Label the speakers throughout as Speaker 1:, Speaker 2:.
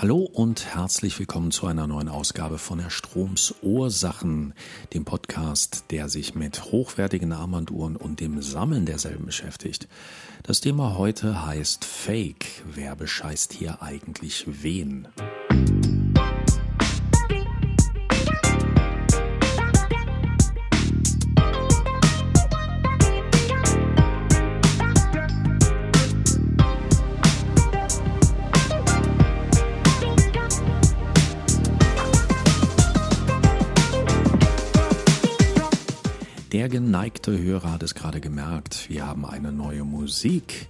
Speaker 1: Hallo und herzlich willkommen zu einer neuen Ausgabe von der Stromsursachen, dem Podcast, der sich mit hochwertigen Armbanduhren und dem Sammeln derselben beschäftigt. Das Thema heute heißt Fake. Wer bescheißt hier eigentlich wen? Der geneigte Hörer hat es gerade gemerkt, wir haben eine neue Musik.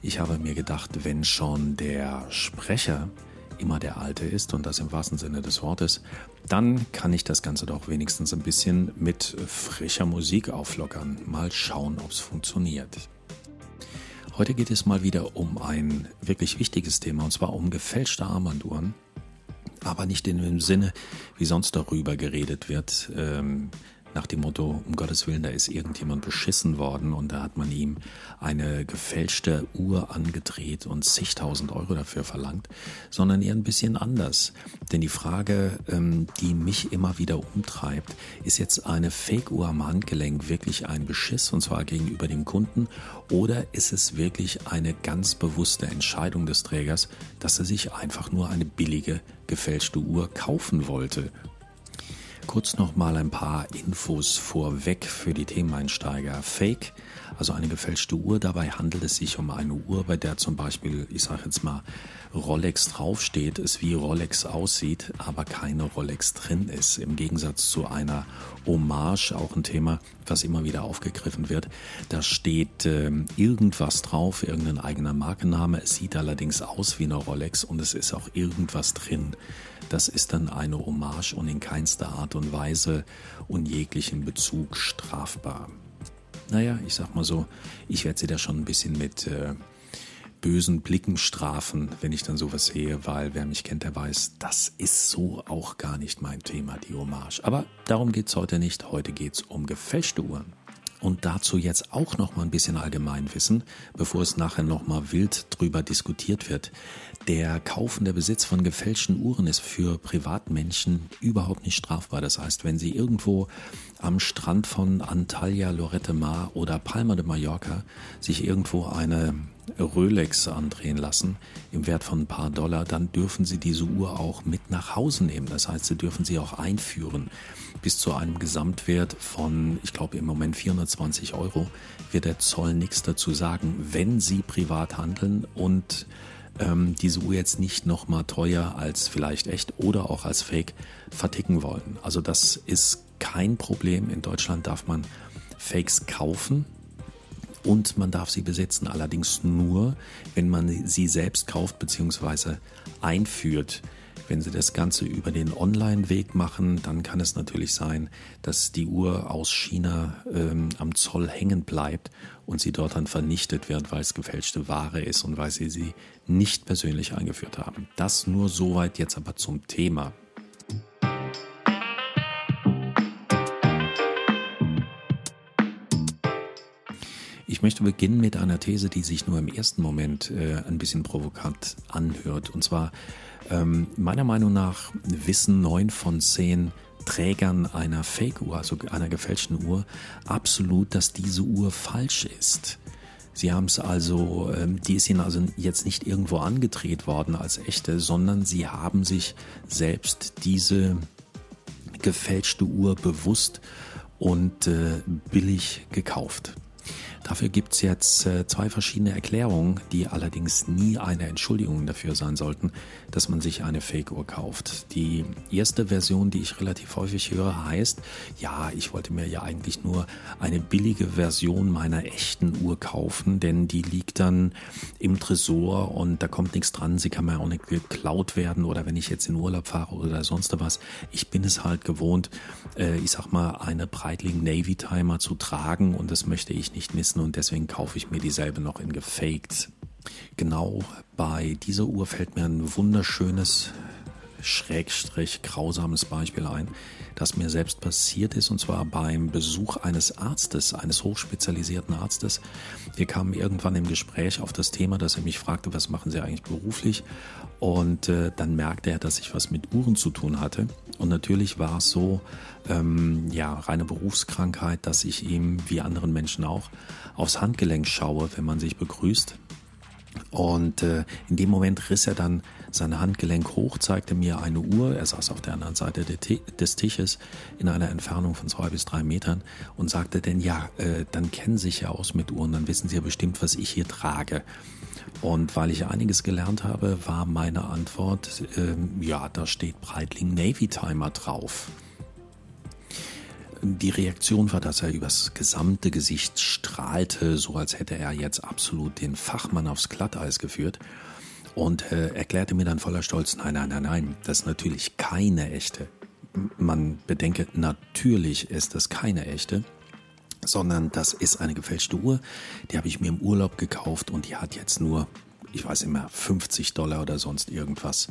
Speaker 1: Ich habe mir gedacht, wenn schon der Sprecher immer der alte ist und das im wahrsten Sinne des Wortes, dann kann ich das Ganze doch wenigstens ein bisschen mit frischer Musik auflockern. Mal schauen, ob es funktioniert. Heute geht es mal wieder um ein wirklich wichtiges Thema und zwar um gefälschte Armbanduhren. Aber nicht in dem Sinne, wie sonst darüber geredet wird, ähm, nach dem Motto, um Gottes Willen, da ist irgendjemand beschissen worden und da hat man ihm eine gefälschte Uhr angedreht und zigtausend Euro dafür verlangt, sondern eher ein bisschen anders. Denn die Frage, ähm, die mich immer wieder umtreibt, ist jetzt eine Fake-Uhr am Handgelenk wirklich ein Beschiss und zwar gegenüber dem Kunden oder ist es wirklich eine ganz bewusste Entscheidung des Trägers, dass er sich einfach nur eine billige gefälschte Uhr kaufen wollte Kurz noch mal ein paar Infos vorweg für die Themeneinsteiger. Fake, also eine gefälschte Uhr. Dabei handelt es sich um eine Uhr, bei der zum Beispiel, ich sage jetzt mal, Rolex draufsteht, es wie Rolex aussieht, aber keine Rolex drin ist. Im Gegensatz zu einer Hommage, auch ein Thema, was immer wieder aufgegriffen wird. Da steht äh, irgendwas drauf, irgendein eigener Markenname. Es sieht allerdings aus wie eine Rolex und es ist auch irgendwas drin. Das ist dann eine Hommage und in keinster Art und Weise und jeglichen Bezug strafbar. Naja, ich sag mal so, ich werde sie da schon ein bisschen mit äh, bösen Blicken strafen, wenn ich dann sowas sehe, weil wer mich kennt, der weiß, das ist so auch gar nicht mein Thema, die Hommage. Aber darum geht's heute nicht. Heute geht's um gefälschte Uhren. Und dazu jetzt auch noch mal ein bisschen Allgemeinwissen, bevor es nachher noch mal wild drüber diskutiert wird. Der Kauf und der Besitz von gefälschten Uhren ist für Privatmenschen überhaupt nicht strafbar. Das heißt, wenn Sie irgendwo am Strand von Antalya, Lorette Mar oder Palma de Mallorca sich irgendwo eine Rolex andrehen lassen im Wert von ein paar Dollar, dann dürfen Sie diese Uhr auch mit nach Hause nehmen. Das heißt, Sie dürfen sie auch einführen. Bis zu einem Gesamtwert von, ich glaube im Moment 420 Euro, wird der Zoll nichts dazu sagen, wenn Sie privat handeln und ähm, diese Uhr jetzt nicht nochmal teuer als vielleicht echt oder auch als Fake verticken wollen. Also das ist kein Problem. In Deutschland darf man Fakes kaufen und man darf sie besitzen. Allerdings nur, wenn man sie selbst kauft bzw. einführt. Wenn Sie das Ganze über den Online-Weg machen, dann kann es natürlich sein, dass die Uhr aus China ähm, am Zoll hängen bleibt und sie dort dann vernichtet wird, weil es gefälschte Ware ist und weil Sie sie nicht persönlich eingeführt haben. Das nur soweit jetzt aber zum Thema. Möchte beginnen mit einer These, die sich nur im ersten Moment äh, ein bisschen provokant anhört. Und zwar ähm, meiner Meinung nach wissen neun von zehn Trägern einer Fake-Uhr, also einer gefälschten Uhr, absolut, dass diese Uhr falsch ist. Sie haben es also, ähm, die ist ihnen also jetzt nicht irgendwo angedreht worden als echte, sondern sie haben sich selbst diese gefälschte Uhr bewusst und äh, billig gekauft. Dafür gibt's jetzt äh, zwei verschiedene Erklärungen, die allerdings nie eine Entschuldigung dafür sein sollten, dass man sich eine Fake-Uhr kauft. Die erste Version, die ich relativ häufig höre, heißt, ja, ich wollte mir ja eigentlich nur eine billige Version meiner echten Uhr kaufen, denn die liegt dann im Tresor und da kommt nichts dran, sie kann mir auch nicht geklaut werden oder wenn ich jetzt in Urlaub fahre oder sonst was. Ich bin es halt gewohnt, äh, ich sag mal, eine Breitling Navy Timer zu tragen und das möchte ich nicht missen und deswegen kaufe ich mir dieselbe noch in gefaked. Genau bei dieser Uhr fällt mir ein wunderschönes schrägstrich grausames Beispiel ein, das mir selbst passiert ist, und zwar beim Besuch eines Arztes, eines hochspezialisierten Arztes. Wir kamen irgendwann im Gespräch auf das Thema, dass er mich fragte, was machen Sie eigentlich beruflich? Und äh, dann merkte er, dass ich was mit Uhren zu tun hatte. Und natürlich war es so, ähm, ja, reine Berufskrankheit, dass ich ihm, wie anderen Menschen auch, aufs Handgelenk schaue, wenn man sich begrüßt. Und äh, in dem Moment riss er dann sein Handgelenk hoch, zeigte mir eine Uhr. Er saß auf der anderen Seite des Tisches in einer Entfernung von zwei bis drei Metern und sagte denn, ja, äh, dann kennen Sie sich ja aus mit Uhren, dann wissen Sie ja bestimmt, was ich hier trage. Und weil ich einiges gelernt habe, war meine Antwort, äh, ja, da steht Breitling Navy Timer drauf. Die Reaktion war, dass er übers gesamte Gesicht strahlte, so als hätte er jetzt absolut den Fachmann aufs Glatteis geführt und äh, erklärte mir dann voller Stolz, nein, nein, nein, nein, das ist natürlich keine echte. Man bedenke, natürlich ist das keine echte, sondern das ist eine gefälschte Uhr, die habe ich mir im Urlaub gekauft und die hat jetzt nur, ich weiß immer, 50 Dollar oder sonst irgendwas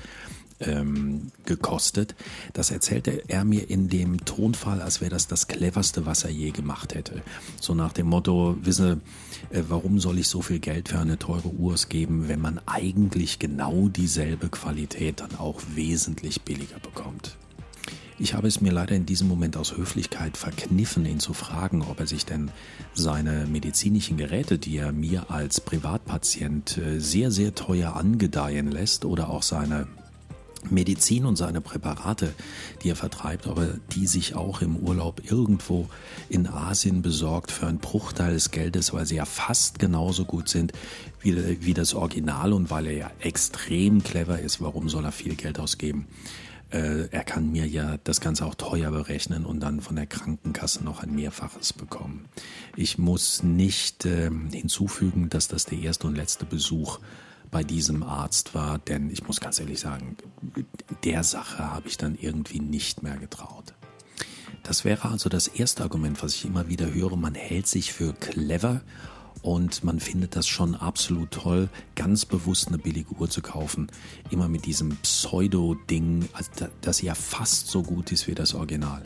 Speaker 1: ähm, gekostet. Das erzählte er mir in dem Tonfall, als wäre das das cleverste, was er je gemacht hätte. So nach dem Motto, wisse, äh, warum soll ich so viel Geld für eine teure Uhr geben, wenn man eigentlich genau dieselbe Qualität dann auch wesentlich billiger bekommt. Ich habe es mir leider in diesem Moment aus Höflichkeit verkniffen, ihn zu fragen, ob er sich denn seine medizinischen Geräte, die er mir als Privatpatient äh, sehr, sehr teuer angedeihen lässt, oder auch seine Medizin und seine Präparate, die er vertreibt, aber die sich auch im Urlaub irgendwo in Asien besorgt für einen Bruchteil des Geldes, weil sie ja fast genauso gut sind wie, wie das Original und weil er ja extrem clever ist, warum soll er viel Geld ausgeben? Äh, er kann mir ja das Ganze auch teuer berechnen und dann von der Krankenkasse noch ein Mehrfaches bekommen. Ich muss nicht äh, hinzufügen, dass das der erste und letzte Besuch bei diesem Arzt war, denn ich muss ganz ehrlich sagen, der Sache habe ich dann irgendwie nicht mehr getraut. Das wäre also das erste Argument, was ich immer wieder höre. Man hält sich für clever und man findet das schon absolut toll, ganz bewusst eine billige Uhr zu kaufen. Immer mit diesem Pseudo-Ding, das ja fast so gut ist wie das Original.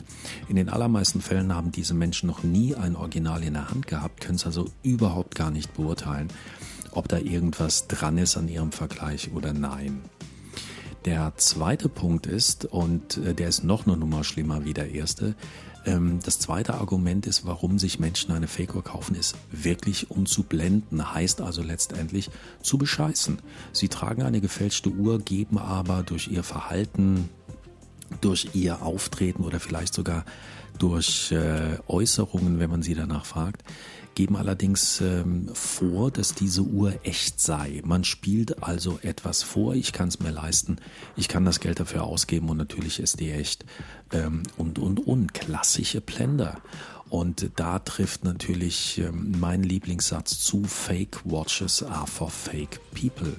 Speaker 1: In den allermeisten Fällen haben diese Menschen noch nie ein Original in der Hand gehabt, können es also überhaupt gar nicht beurteilen ob da irgendwas dran ist an ihrem Vergleich oder nein. Der zweite Punkt ist, und äh, der ist noch eine Nummer schlimmer wie der erste, ähm, das zweite Argument ist, warum sich Menschen eine Fake-Uhr kaufen, ist wirklich um zu blenden, heißt also letztendlich zu bescheißen. Sie tragen eine gefälschte Uhr, geben aber durch ihr Verhalten, durch ihr Auftreten oder vielleicht sogar durch äh, Äußerungen, wenn man sie danach fragt, geben allerdings ähm, vor, dass diese Uhr echt sei. Man spielt also etwas vor, ich kann es mir leisten, ich kann das Geld dafür ausgeben und natürlich ist die echt. Ähm, und, und, und, klassische Blender. Und da trifft natürlich ähm, mein Lieblingssatz zu, Fake Watches are for fake people.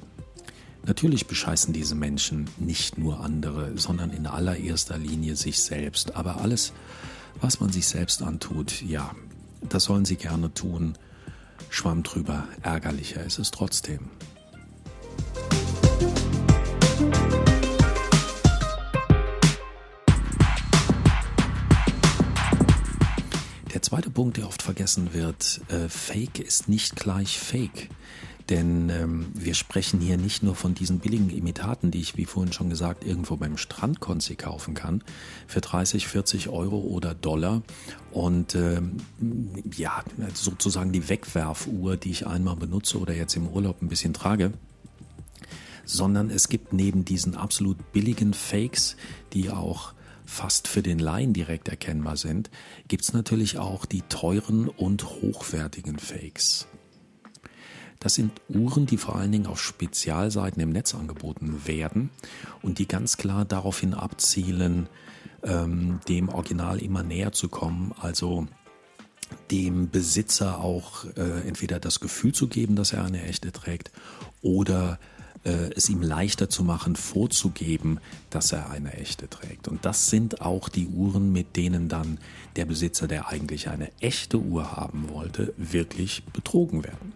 Speaker 1: Natürlich bescheißen diese Menschen nicht nur andere, sondern in allererster Linie sich selbst. Aber alles, was man sich selbst antut, ja, das sollen sie gerne tun. Schwamm drüber, ärgerlicher ist es trotzdem. Der zweite Punkt, der oft vergessen wird, äh, Fake ist nicht gleich Fake. Denn ähm, wir sprechen hier nicht nur von diesen billigen Imitaten, die ich, wie vorhin schon gesagt, irgendwo beim Strandkonzi kaufen kann, für 30, 40 Euro oder Dollar. Und ähm, ja, sozusagen die Wegwerfuhr, die ich einmal benutze oder jetzt im Urlaub ein bisschen trage sondern es gibt neben diesen absolut billigen Fakes, die auch fast für den Laien direkt erkennbar sind, gibt es natürlich auch die teuren und hochwertigen Fakes. Das sind Uhren, die vor allen Dingen auf Spezialseiten im Netz angeboten werden und die ganz klar daraufhin abzielen, ähm, dem Original immer näher zu kommen, also dem Besitzer auch äh, entweder das Gefühl zu geben, dass er eine echte trägt oder äh, es ihm leichter zu machen, vorzugeben, dass er eine echte trägt. Und das sind auch die Uhren, mit denen dann der Besitzer, der eigentlich eine echte Uhr haben wollte, wirklich betrogen werden.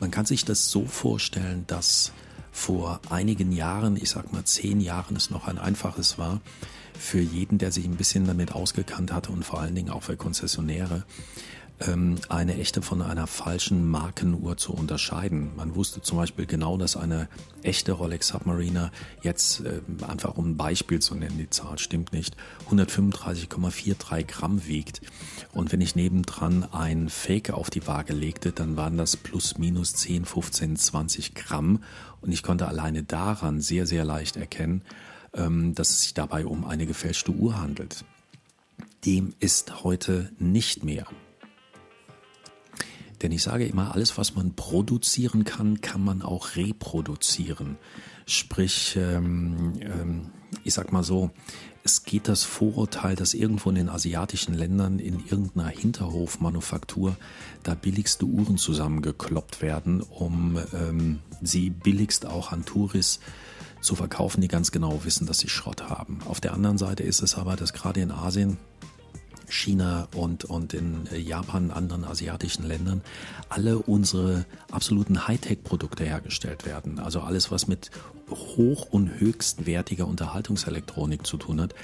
Speaker 1: Man kann sich das so vorstellen, dass vor einigen Jahren, ich sag mal zehn Jahren, es noch ein einfaches war, für jeden, der sich ein bisschen damit ausgekannt hatte und vor allen Dingen auch für Konzessionäre, eine echte von einer falschen Markenuhr zu unterscheiden. Man wusste zum Beispiel genau, dass eine echte Rolex Submariner jetzt, äh, einfach um ein Beispiel zu nennen, die Zahl stimmt nicht, 135,43 Gramm wiegt. Und wenn ich nebendran ein Fake auf die Waage legte, dann waren das plus minus 10, 15, 20 Gramm. Und ich konnte alleine daran sehr, sehr leicht erkennen, ähm, dass es sich dabei um eine gefälschte Uhr handelt. Dem ist heute nicht mehr. Denn ich sage immer, alles, was man produzieren kann, kann man auch reproduzieren. Sprich, ähm, ähm, ich sag mal so, es geht das Vorurteil, dass irgendwo in den asiatischen Ländern in irgendeiner Hinterhofmanufaktur da billigste Uhren zusammengekloppt werden, um ähm, sie billigst auch an Touris zu verkaufen, die ganz genau wissen, dass sie Schrott haben. Auf der anderen Seite ist es aber, dass gerade in Asien China und, und in Japan, anderen asiatischen Ländern, alle unsere absoluten Hightech-Produkte hergestellt werden. Also alles, was mit hoch- und höchstwertiger Unterhaltungselektronik zu tun hat,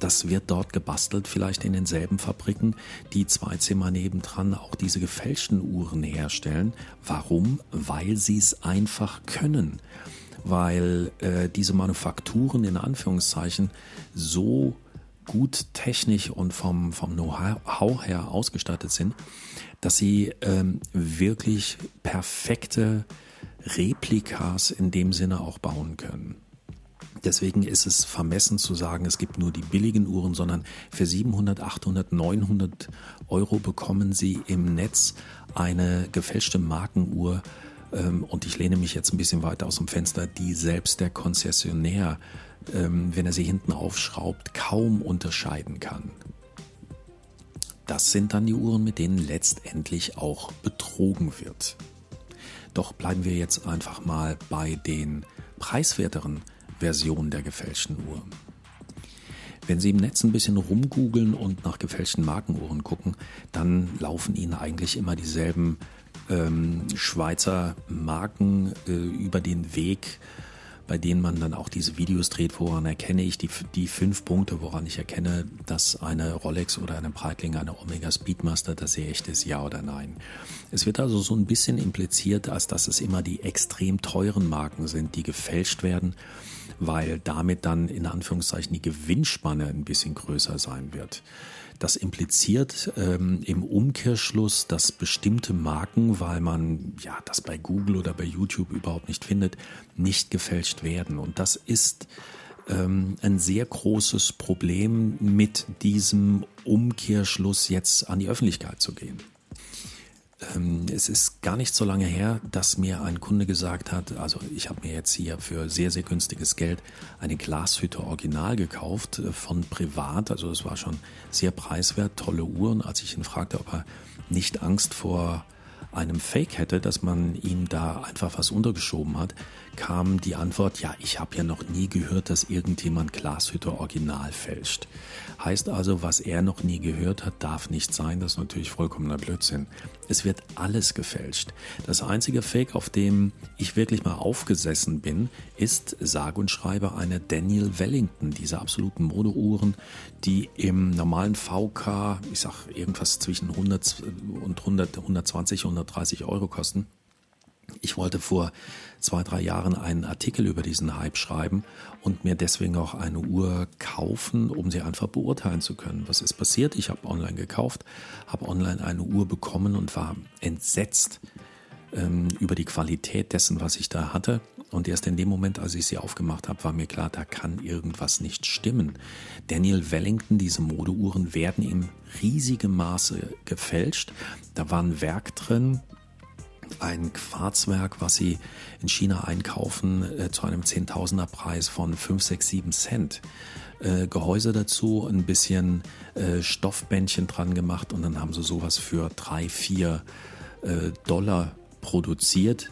Speaker 1: das wird dort gebastelt, vielleicht in denselben Fabriken, die zwei Zimmer nebendran auch diese gefälschten Uhren herstellen. Warum? Weil sie es einfach können weil äh, diese Manufakturen in Anführungszeichen so gut technisch und vom, vom Know-how her ausgestattet sind, dass sie ähm, wirklich perfekte Replikas in dem Sinne auch bauen können. Deswegen ist es vermessen zu sagen, es gibt nur die billigen Uhren, sondern für 700, 800, 900 Euro bekommen Sie im Netz eine gefälschte Markenuhr. Ähm, und ich lehne mich jetzt ein bisschen weiter aus dem Fenster, die selbst der Konzessionär ähm, wenn er sie hinten aufschraubt, kaum unterscheiden kann. Das sind dann die Uhren, mit denen letztendlich auch betrogen wird. Doch bleiben wir jetzt einfach mal bei den preiswerteren Versionen der gefälschten Uhr. Wenn Sie im Netz ein bisschen rumgoogeln und nach gefälschten Markenuhren gucken, dann laufen Ihnen eigentlich immer dieselben ähm, Schweizer Marken äh, über den Weg, bei denen man dann auch diese Videos dreht, woran erkenne ich die, die fünf Punkte, woran ich erkenne, dass eine Rolex oder eine Breitling, eine Omega Speedmaster, dass sie echt ist, ja oder nein. Es wird also so ein bisschen impliziert, als dass es immer die extrem teuren Marken sind, die gefälscht werden, weil damit dann in Anführungszeichen die Gewinnspanne ein bisschen größer sein wird. Das impliziert ähm, im Umkehrschluss, dass bestimmte Marken, weil man ja das bei Google oder bei YouTube überhaupt nicht findet, nicht gefälscht werden. Und das ist ähm, ein sehr großes Problem, mit diesem Umkehrschluss jetzt an die Öffentlichkeit zu gehen. Ähm, es ist gar nicht so lange her, dass mir ein Kunde gesagt hat, also ich habe mir jetzt hier für sehr, sehr günstiges Geld eine Glashütte Original gekauft äh, von privat. Also es war schon sehr preiswert, tolle Uhren. Als ich ihn fragte, ob er nicht Angst vor einem Fake hätte, dass man ihm da einfach was untergeschoben hat, kam die Antwort, ja, ich habe ja noch nie gehört, dass irgendjemand Glashütte Original fälscht. Heißt also, was er noch nie gehört hat, darf nicht sein. Das ist natürlich vollkommener Blödsinn. Es wird alles gefälscht. Das einzige Fake, auf dem ich wirklich mal aufgesessen bin, ist sage und schreibe eine Daniel Wellington, diese absoluten Modeuhren, die im normalen VK, ich sag irgendwas zwischen 100 und 100, 120, 130 Euro kosten. Ich wollte vor zwei, drei Jahren einen Artikel über diesen Hype schreiben und mir deswegen auch eine Uhr kaufen, um sie einfach beurteilen zu können. Was ist passiert? Ich habe online gekauft, habe online eine Uhr bekommen und war entsetzt ähm, über die Qualität dessen, was ich da hatte. Und erst in dem Moment, als ich sie aufgemacht habe, war mir klar, da kann irgendwas nicht stimmen. Daniel Wellington, diese Modeuhren werden im riesigem Maße gefälscht. Da war ein Werk drin, ein Quarzwerk, was sie in China einkaufen, äh, zu einem Zehntausender Preis von 5, 6, 7 Cent. Äh, Gehäuse dazu, ein bisschen äh, Stoffbändchen dran gemacht und dann haben sie sowas für 3, 4 äh, Dollar produziert.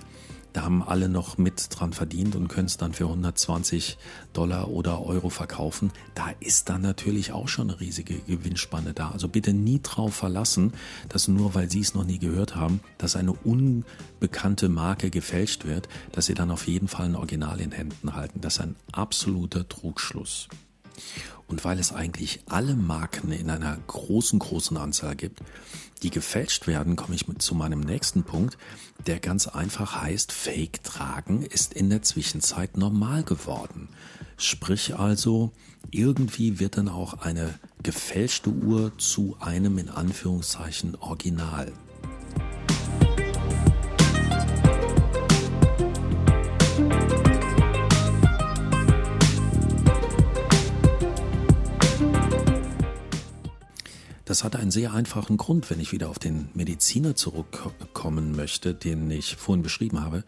Speaker 1: Da haben alle noch mit dran verdient und können es dann für 120 Dollar oder Euro verkaufen. Da ist dann natürlich auch schon eine riesige Gewinnspanne da. Also bitte nie drauf verlassen, dass nur weil Sie es noch nie gehört haben, dass eine unbekannte Marke gefälscht wird, dass Sie dann auf jeden Fall ein Original in Händen halten. Das ist ein absoluter Trugschluss. Und weil es eigentlich alle Marken in einer großen, großen Anzahl gibt, die gefälscht werden, komme ich zu meinem nächsten Punkt, der ganz einfach heißt, Fake tragen ist in der Zwischenzeit normal geworden. Sprich also, irgendwie wird dann auch eine gefälschte Uhr zu einem in Anführungszeichen Original. Das hat einen sehr einfachen Grund, wenn ich wieder auf den Mediziner zurückkommen möchte, den ich vorhin beschrieben habe.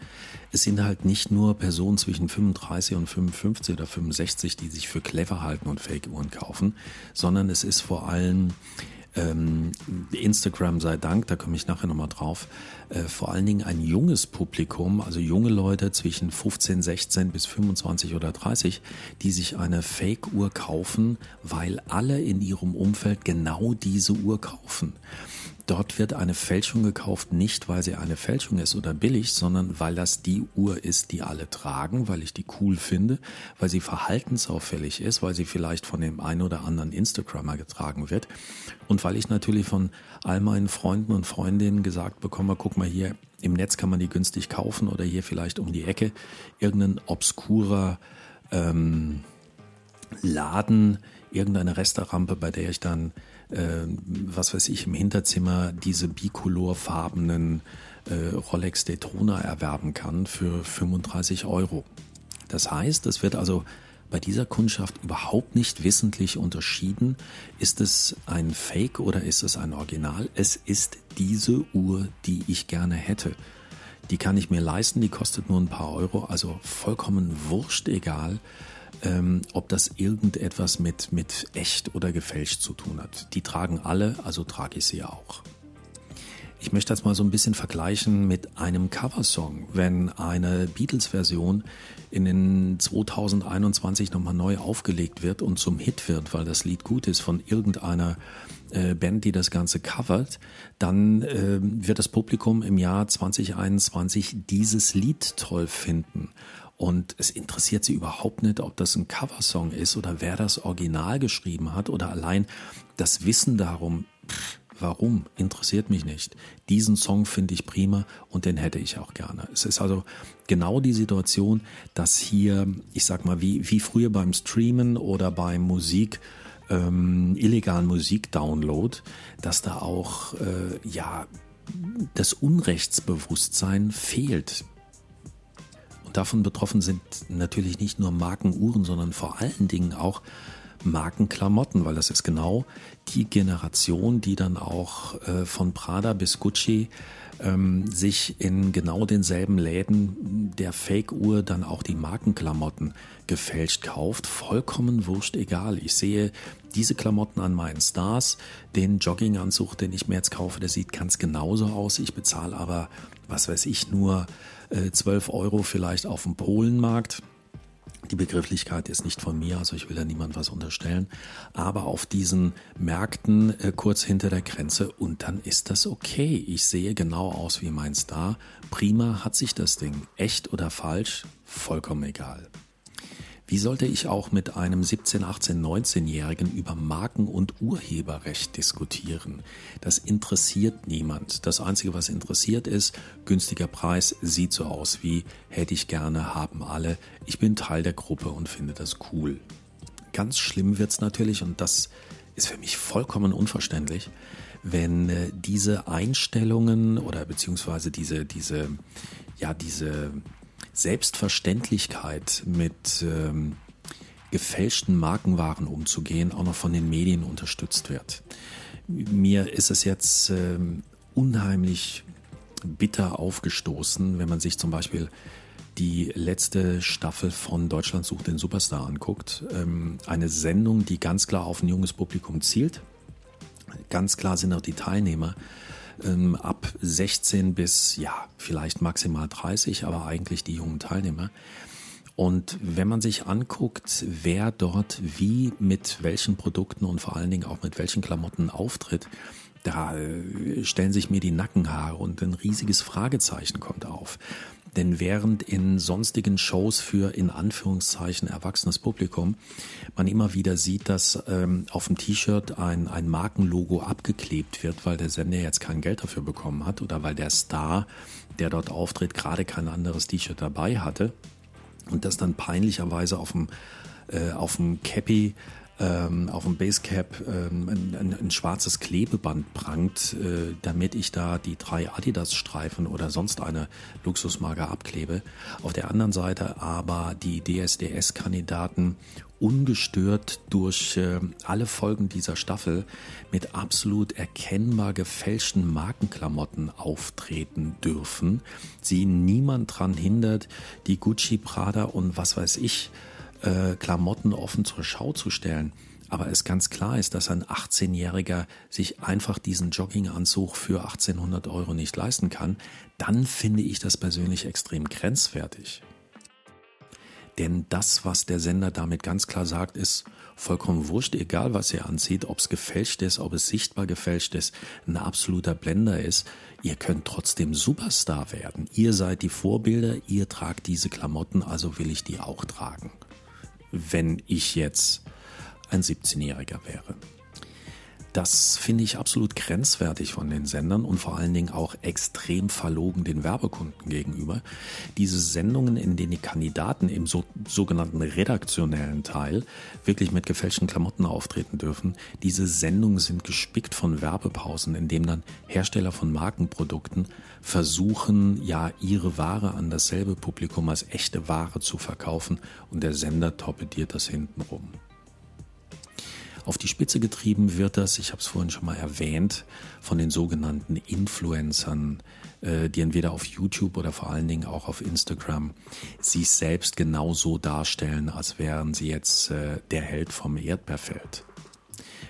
Speaker 1: Es sind halt nicht nur Personen zwischen 35 und 55 oder 65, die sich für clever halten und Fake-Uhren kaufen, sondern es ist vor allem ähm, Instagram sei Dank, da komme ich nachher nochmal drauf, äh, vor allen Dingen ein junges Publikum, also junge Leute zwischen 15, 16 bis 25 oder 30, die sich eine Fake-Uhr kaufen, weil alle in ihrem Umfeld genau diese Uhr kaufen. Dort wird eine Fälschung gekauft, nicht weil sie eine Fälschung ist oder billig, sondern weil das die Uhr ist, die alle tragen, weil ich die cool finde, weil sie verhaltensauffällig ist, weil sie vielleicht von dem einen oder anderen Instagrammer getragen wird und weil ich natürlich von all meinen Freunden und Freundinnen gesagt bekomme, guck mal hier, im Netz kann man die günstig kaufen oder hier vielleicht um die Ecke. Irgendein obskurer ähm, Laden, irgendeine Restaurante, bei der ich dann äh, was weiß ich, im Hinterzimmer diese bicolorfarbenen äh, Rolex Daytona erwerben kann für 35 Euro. Das heißt, es wird also bei dieser Kundschaft überhaupt nicht wissentlich unterschieden, ist es ein Fake oder ist es ein Original. Es ist diese Uhr, die ich gerne hätte. Die kann ich mir leisten, die kostet nur ein paar Euro, also vollkommen wurscht egal, ähm, ob das irgendetwas mit, mit echt oder gefälscht zu tun hat. Die tragen alle, also trage ich sie auch. Ich möchte das mal so ein bisschen vergleichen mit einem Coversong. Wenn eine Beatles-Version in den 2021 nochmal neu aufgelegt wird und zum Hit wird, weil das Lied gut ist von irgendeiner äh, Band, die das Ganze covert, dann äh, wird das Publikum im Jahr 2021 dieses Lied toll finden. Und es interessiert sie überhaupt nicht, ob das ein Coversong ist oder wer das Original geschrieben hat oder allein das Wissen darum, pff, warum, interessiert mich nicht. Diesen Song finde ich prima und den hätte ich auch gerne. Es ist also genau die Situation, dass hier, ich sag mal, wie, wie früher beim Streamen oder beim Musik, ähm, illegalen Musikdownload, dass da auch, äh, ja, das Unrechtsbewusstsein fehlt davon betroffen sind natürlich nicht nur Markenuhren, sondern vor allen Dingen auch Markenklamotten, weil das ist genau die Generation, die dann auch äh, von Prada bis Gucci ähm, sich in genau denselben Läden der Fake-Uhr dann auch die Markenklamotten gefälscht kauft. Vollkommen wurscht egal. Ich sehe diese Klamotten an meinen Stars, den Jogginganzug, den ich mir jetzt kaufe, der sieht ganz genauso aus. Ich bezahle aber, was weiß ich, nur 12 äh, Euro vielleicht auf dem Polenmarkt. Die Begrifflichkeit ist nicht von mir, also ich will da niemand was unterstellen. Aber auf diesen Märkten äh, kurz hinter der Grenze und dann ist das okay. Ich sehe genau aus wie mein Star. Prima hat sich das Ding. Echt oder falsch? Vollkommen egal. Wie sollte ich auch mit einem 17, 18, 19-Jährigen über Marken- und Urheberrecht diskutieren? Das interessiert niemand. Das Einzige, was interessiert ist, günstiger Preis, sieht so aus wie hätte ich gerne, haben alle. Ich bin Teil der Gruppe und finde das cool. Ganz schlimm wird's natürlich und das ist für mich vollkommen unverständlich, wenn äh, diese Einstellungen oder beziehungsweise diese, diese, ja, diese Selbstverständlichkeit mit ähm, gefälschten Markenwaren umzugehen, auch noch von den Medien unterstützt wird. Mir ist es jetzt ähm, unheimlich bitter aufgestoßen, wenn man sich zum Beispiel die letzte Staffel von Deutschland sucht den Superstar anguckt. Ähm, eine Sendung, die ganz klar auf ein junges Publikum zielt. Ganz klar sind auch die Teilnehmer ähm, ab 16 bis ja vielleicht maximal 30, aber eigentlich die jungen Teilnehmer. Und wenn man sich anguckt, wer dort wie mit welchen Produkten und vor allen Dingen auch mit welchen Klamotten auftritt, da äh, stellen sich mir die Nackenhaare und ein riesiges Fragezeichen kommt auf. Denn während in sonstigen Shows für in Anführungszeichen erwachsenes Publikum man immer wieder sieht, dass ähm, auf dem T-Shirt ein, ein Markenlogo abgeklebt wird, weil der Sender jetzt kein Geld dafür bekommen hat oder weil der Star, der dort auftritt, gerade kein anderes T-Shirt dabei hatte und das dann peinlicherweise auf dem, äh, auf dem Cappy ähm, auf dem Basecap ähm, ein, ein, ein, schwarzes Klebeband prangt, äh, damit ich da die drei Adidas-Streifen oder sonst eine Luxusmarke abklebe. Auf der anderen Seite aber die DSDS-Kandidaten ungestört durch äh, alle Folgen dieser Staffel mit absolut erkennbar gefälschten Markenklamotten auftreten dürfen. Sie niemand dran hindert, die Gucci, Prada und was weiß ich äh, Klamotten offen zur Schau zu stellen. Aber es ganz klar ist, dass ein 18-Jähriger sich einfach diesen Jogginganzug für 1800 Euro nicht leisten kann, dann finde ich das persönlich extrem grenzwertig. Denn das, was der Sender damit ganz klar sagt, ist vollkommen wurscht, egal was ihr anzieht, ob es gefälscht ist, ob es sichtbar gefälscht ist, ein absoluter Blender ist. Ihr könnt trotzdem Superstar werden. Ihr seid die Vorbilder, ihr tragt diese Klamotten, also will ich die auch tragen wenn ich jetzt ein 17-Jähriger wäre. Das finde ich absolut grenzwertig von den Sendern und vor allen Dingen auch extrem verlogen den Werbekunden gegenüber. Diese Sendungen, in denen die Kandidaten im so, sogenannten redaktionellen Teil wirklich mit gefälschten Klamotten auftreten dürfen, diese Sendungen sind gespickt von Werbepausen, in denen dann Hersteller von Markenprodukten versuchen, ja, ihre Ware an dasselbe Publikum als echte Ware zu verkaufen und der Sender torpediert das hintenrum. Auf die Spitze getrieben wird das, ich habe es vorhin schon mal erwähnt, von den sogenannten Influencern, äh, die entweder auf YouTube oder vor allen Dingen auch auf Instagram sich selbst genauso darstellen, als wären sie jetzt äh, der Held vom Erdbeerfeld.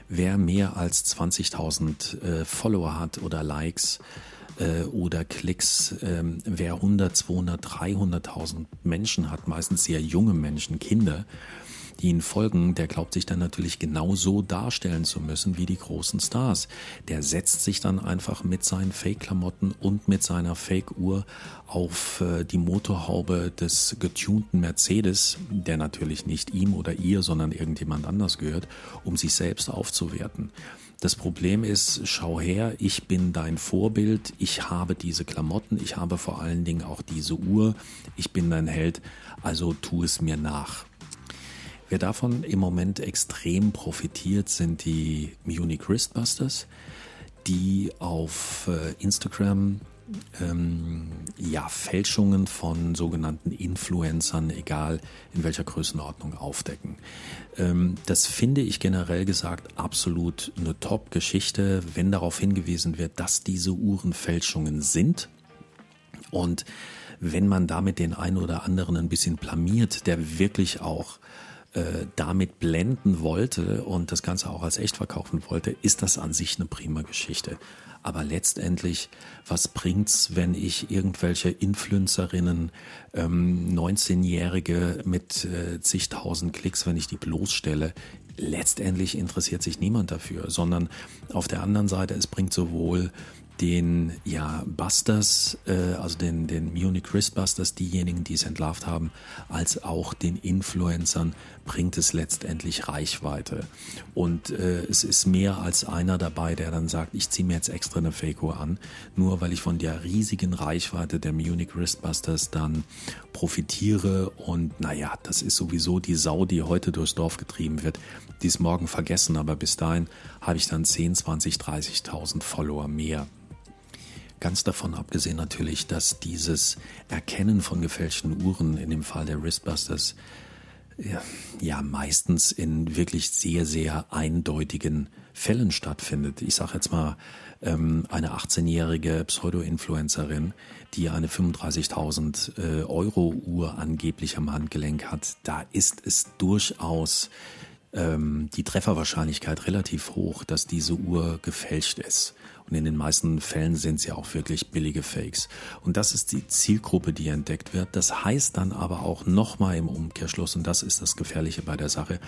Speaker 1: Wer mehr als 20.000 äh, Follower hat oder Likes, oder Klicks, ähm, wer 100, 200, 300.000 Menschen hat, meistens sehr junge Menschen, Kinder, die ihn folgen, der glaubt sich dann natürlich genauso darstellen zu müssen wie die großen Stars. Der setzt sich dann einfach mit seinen Fake-Klamotten und mit seiner Fake-Uhr auf äh, die Motorhaube des getunten Mercedes, der natürlich nicht ihm oder ihr, sondern irgendjemand anders gehört, um sich selbst aufzuwerten. Das Problem ist, schau her, ich bin dein Vorbild, ich habe diese Klamotten, ich habe vor allen Dingen auch diese Uhr, ich bin dein Held, also tu es mir nach. Wer davon im Moment extrem profitiert, sind die Munich Wristbusters, die auf äh, Instagram ähm, ja, Fälschungen von sogenannten Influencern, egal in welcher Größenordnung, aufdecken. Ähm, das finde ich generell gesagt absolut eine Top-Geschichte, wenn darauf hingewiesen wird, dass diese Uhren Fälschungen sind. Und wenn man damit den einen oder anderen ein bisschen blamiert, der wirklich auch äh, damit blenden wollte und das Ganze auch als echt verkaufen wollte, ist das an sich eine prima Geschichte. Aber letztendlich, was bringt's, wenn ich irgendwelche Influencerinnen, ähm, 19-Jährige mit äh, zigtausend Klicks, wenn ich die bloßstelle? Letztendlich interessiert sich niemand dafür, sondern auf der anderen Seite, es bringt sowohl den ja, Busters, äh, also den, den Munich Wristbusters, diejenigen, die es entlarvt haben, als auch den Influencern bringt es letztendlich Reichweite. Und äh, es ist mehr als einer dabei, der dann sagt, ich ziehe mir jetzt extra eine Fake-Uhr an, nur weil ich von der riesigen Reichweite der Munich Wristbusters dann profitiere. Und naja, das ist sowieso die Sau, die heute durchs Dorf getrieben wird, die ist morgen vergessen, aber bis dahin habe ich dann 10, 20, 30.000 Follower mehr. Ganz davon abgesehen natürlich, dass dieses Erkennen von gefälschten Uhren in dem Fall der Wristbusters ja, ja meistens in wirklich sehr, sehr eindeutigen Fällen stattfindet. Ich sage jetzt mal, ähm, eine 18-jährige Pseudo-Influencerin, die eine 35.000 äh, Euro Uhr angeblich am Handgelenk hat, da ist es durchaus ähm, die Trefferwahrscheinlichkeit relativ hoch, dass diese Uhr gefälscht ist. Und in den meisten Fällen sind sie auch wirklich billige Fakes. Und das ist die Zielgruppe, die entdeckt wird. Das heißt dann aber auch nochmal im Umkehrschluss, und das ist das Gefährliche bei der Sache,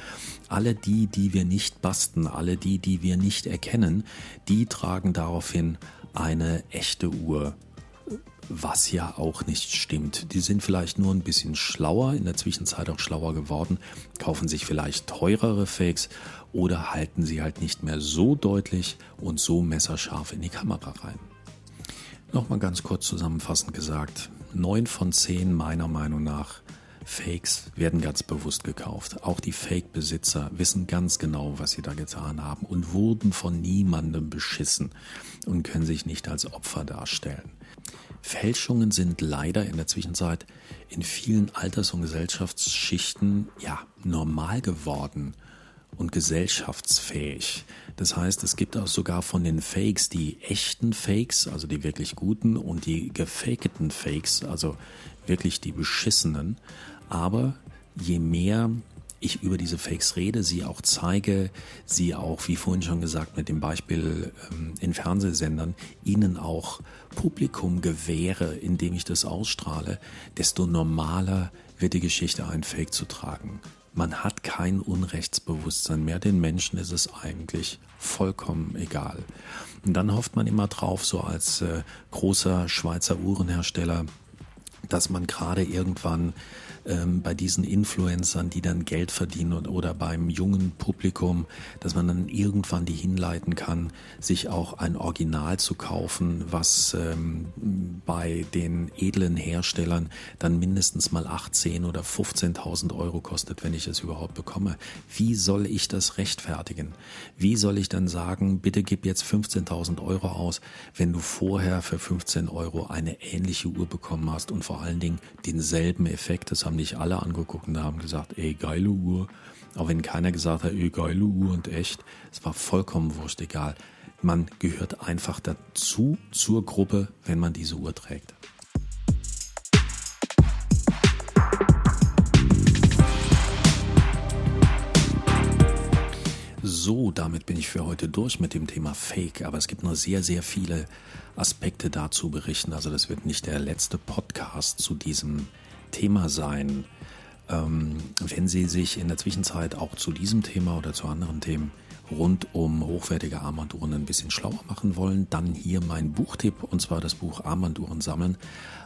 Speaker 1: alle die, die wir nicht basten, alle die, die wir nicht erkennen, die tragen daraufhin eine echte Uhr was ja auch nicht stimmt. Die sind vielleicht nur ein bisschen schlauer, in der Zwischenzeit auch schlauer geworden, kaufen sich vielleicht teurere Fakes oder halten sie halt nicht mehr so deutlich und so messerscharf in die Kamera rein. Nochmal ganz kurz zusammenfassend gesagt, neun von zehn meiner Meinung nach Fakes werden ganz bewusst gekauft. Auch die Fake-Besitzer wissen ganz genau, was sie da getan haben und wurden von niemandem beschissen und können sich nicht als Opfer darstellen. Fälschungen sind leider in der Zwischenzeit in vielen Alters- und Gesellschaftsschichten ja normal geworden und gesellschaftsfähig. Das heißt, es gibt auch sogar von den Fakes die echten Fakes, also die wirklich guten, und die gefaketen Fakes, also wirklich die beschissenen. Aber je mehr ich über diese Fakes rede, sie auch zeige, sie auch, wie vorhin schon gesagt, mit dem Beispiel ähm, in Fernsehsendern, ihnen auch Publikum gewähre, indem ich das ausstrahle, desto normaler wird die Geschichte, ein Fake zu tragen. Man hat kein Unrechtsbewusstsein mehr. Den Menschen ist es eigentlich vollkommen egal. Und dann hofft man immer drauf, so als äh, großer Schweizer Uhrenhersteller, dass man gerade irgendwann ähm, bei diesen Influencern, die dann Geld verdienen und, oder beim jungen Publikum, dass man dann irgendwann die hinleiten kann, sich auch ein Original zu kaufen, was ähm, bei den edlen Herstellern dann mindestens mal 18 oder 15.000 Euro kostet, wenn ich es überhaupt bekomme. Wie soll ich das rechtfertigen? Wie soll ich dann sagen, bitte gib jetzt 15.000 Euro aus, wenn du vorher für 15 Euro eine ähnliche Uhr bekommen hast und vor allen Dingen denselben Effekt, das haben haben dich alle angeguckt und haben gesagt, ey, geile Uhr. Auch wenn keiner gesagt hat, ey, geile Uhr und echt. Es war vollkommen wurscht, egal. Man gehört einfach dazu, zur Gruppe, wenn man diese Uhr trägt. So, damit bin ich für heute durch mit dem Thema Fake, aber es gibt noch sehr, sehr viele Aspekte dazu berichten. Also das wird nicht der letzte Podcast zu diesem Thema sein. Ähm, wenn Sie sich in der Zwischenzeit auch zu diesem Thema oder zu anderen Themen rund um hochwertige Armbanduhren ein bisschen schlauer machen wollen, dann hier mein Buchtipp und zwar das Buch Armbanduhren sammeln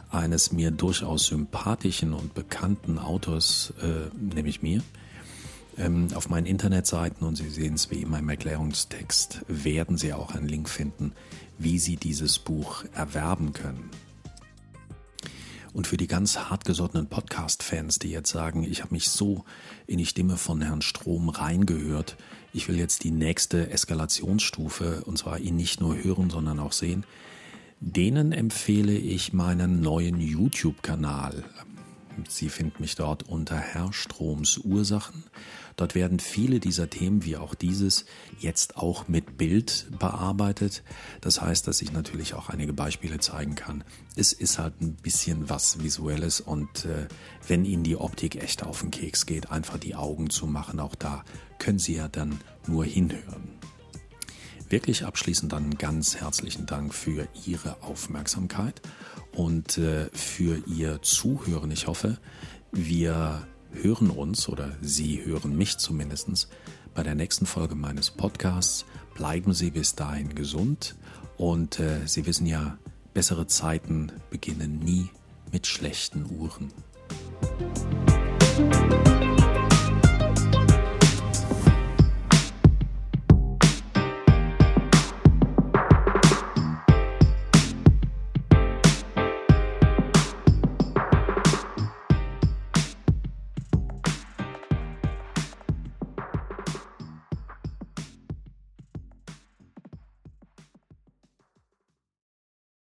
Speaker 1: eines mir durchaus sympathischen und bekannten Autors, äh, nämlich mir. Ähm, auf meinen Internetseiten und Sie sehen es wie in meinem Erklärungstext, werden Sie auch einen Link finden, wie Sie dieses Buch erwerben können. Und für die ganz hartgesottenen Podcast-Fans, die jetzt sagen, ich habe mich so in die Stimme von Herrn Strom reingehört, ich will jetzt die nächste Eskalationsstufe, und zwar ihn nicht nur hören, sondern auch sehen, denen empfehle ich meinen neuen YouTube-Kanal. Sie finden mich dort unter Herr Stroms Ursachen. Dort werden viele dieser Themen, wie auch dieses, jetzt auch mit Bild bearbeitet. Das heißt, dass ich natürlich auch einige Beispiele zeigen kann. Es ist halt ein bisschen was Visuelles und äh, wenn Ihnen die Optik echt auf den Keks geht, einfach die Augen zu machen, auch da können Sie ja dann nur hinhören. Wirklich abschließend dann ganz herzlichen Dank für Ihre Aufmerksamkeit und äh, für Ihr Zuhören. Ich hoffe, wir hören uns oder Sie hören mich zumindest bei der nächsten Folge meines Podcasts. Bleiben Sie bis dahin gesund und äh, Sie wissen ja, bessere Zeiten beginnen nie mit schlechten Uhren.